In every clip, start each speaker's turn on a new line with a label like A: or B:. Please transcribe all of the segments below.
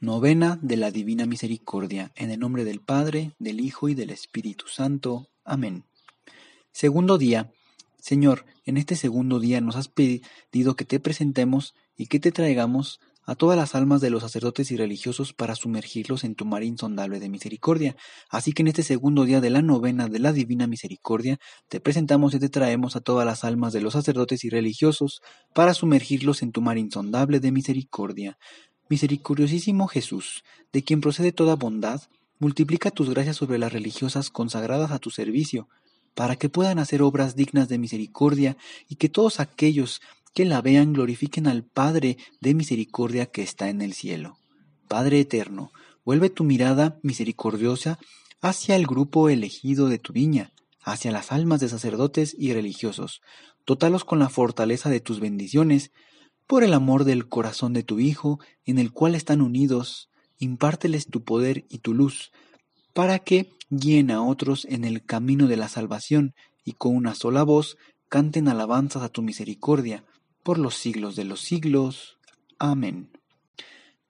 A: Novena de la Divina Misericordia, en el nombre del Padre, del Hijo y del Espíritu Santo. Amén. Segundo día. Señor, en este segundo día nos has pedido que te presentemos y que te traigamos a todas las almas de los sacerdotes y religiosos para sumergirlos en tu mar insondable de misericordia. Así que en este segundo día de la novena de la Divina Misericordia, te presentamos y te traemos a todas las almas de los sacerdotes y religiosos para sumergirlos en tu mar insondable de misericordia. Misericordiosísimo Jesús, de quien procede toda bondad, multiplica tus gracias sobre las religiosas consagradas a tu servicio, para que puedan hacer obras dignas de misericordia y que todos aquellos que la vean glorifiquen al Padre de misericordia que está en el cielo. Padre eterno, vuelve tu mirada misericordiosa hacia el grupo elegido de tu viña, hacia las almas de sacerdotes y religiosos. Tótalos con la fortaleza de tus bendiciones, por el amor del corazón de tu Hijo, en el cual están unidos, impárteles tu poder y tu luz, para que guíen a otros en el camino de la salvación y con una sola voz canten alabanzas a tu misericordia por los siglos de los siglos. Amén.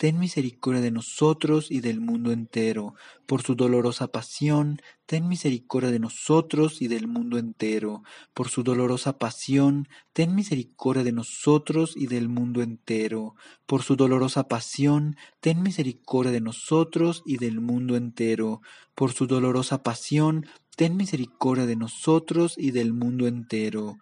A: ten misericordia de nosotros y del mundo entero. Por su dolorosa pasión, ten misericordia de nosotros y del mundo entero. Por su dolorosa pasión, ten misericordia de nosotros y del mundo entero. Por su dolorosa pasión, ten misericordia de nosotros y del mundo entero. Por su dolorosa pasión, ten misericordia de nosotros y del mundo entero.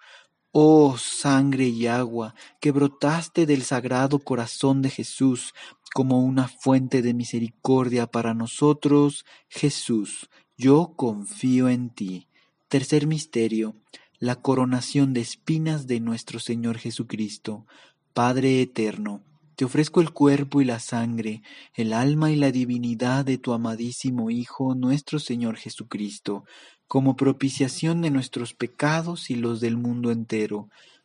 A: Oh sangre y agua que brotaste del sagrado corazón de Jesús como una fuente de misericordia para nosotros, Jesús, yo confío en ti. Tercer misterio, la coronación de espinas de nuestro Señor Jesucristo. Padre eterno, te ofrezco el cuerpo y la sangre, el alma y la divinidad de tu amadísimo Hijo, nuestro Señor Jesucristo, como propiciación de nuestros pecados y los del mundo entero.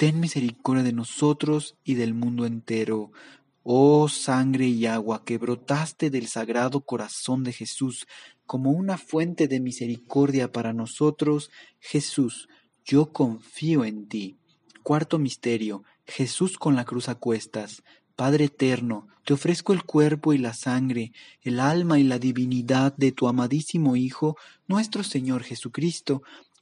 A: ten misericordia de nosotros y del mundo entero. Oh sangre y agua que brotaste del sagrado corazón de Jesús como una fuente de misericordia para nosotros, Jesús, yo confío en ti. Cuarto misterio, Jesús con la cruz a cuestas. Padre eterno, te ofrezco el cuerpo y la sangre, el alma y la divinidad de tu amadísimo Hijo, nuestro Señor Jesucristo,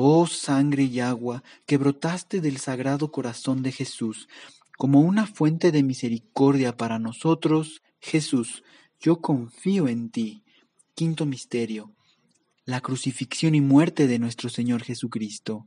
A: Oh sangre y agua que brotaste del sagrado corazón de Jesús, como una fuente de misericordia para nosotros, Jesús, yo confío en ti. Quinto misterio. La crucifixión y muerte de nuestro Señor Jesucristo.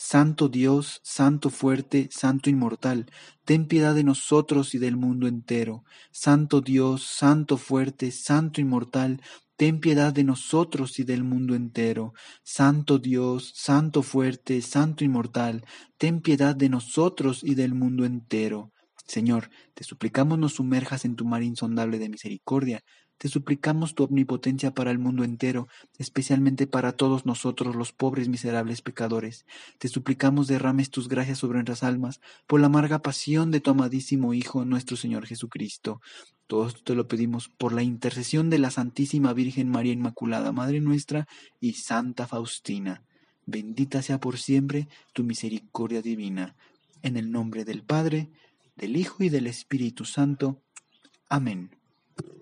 A: Santo Dios, Santo fuerte, Santo inmortal, ten piedad de nosotros y del mundo entero. Santo Dios, Santo fuerte, Santo inmortal, ten piedad de nosotros y del mundo entero. Santo Dios, Santo fuerte, Santo inmortal, ten piedad de nosotros y del mundo entero. Señor, te suplicamos nos sumerjas en tu mar insondable de misericordia, te suplicamos tu omnipotencia para el mundo entero, especialmente para todos nosotros los pobres miserables pecadores. Te suplicamos derrames tus gracias sobre nuestras almas por la amarga pasión de tu amadísimo Hijo, nuestro Señor Jesucristo. Todo esto te lo pedimos por la intercesión de la Santísima Virgen María Inmaculada, Madre nuestra, y Santa Faustina. Bendita sea por siempre tu misericordia divina. En el nombre del Padre, del Hijo y del Espíritu Santo. Amén.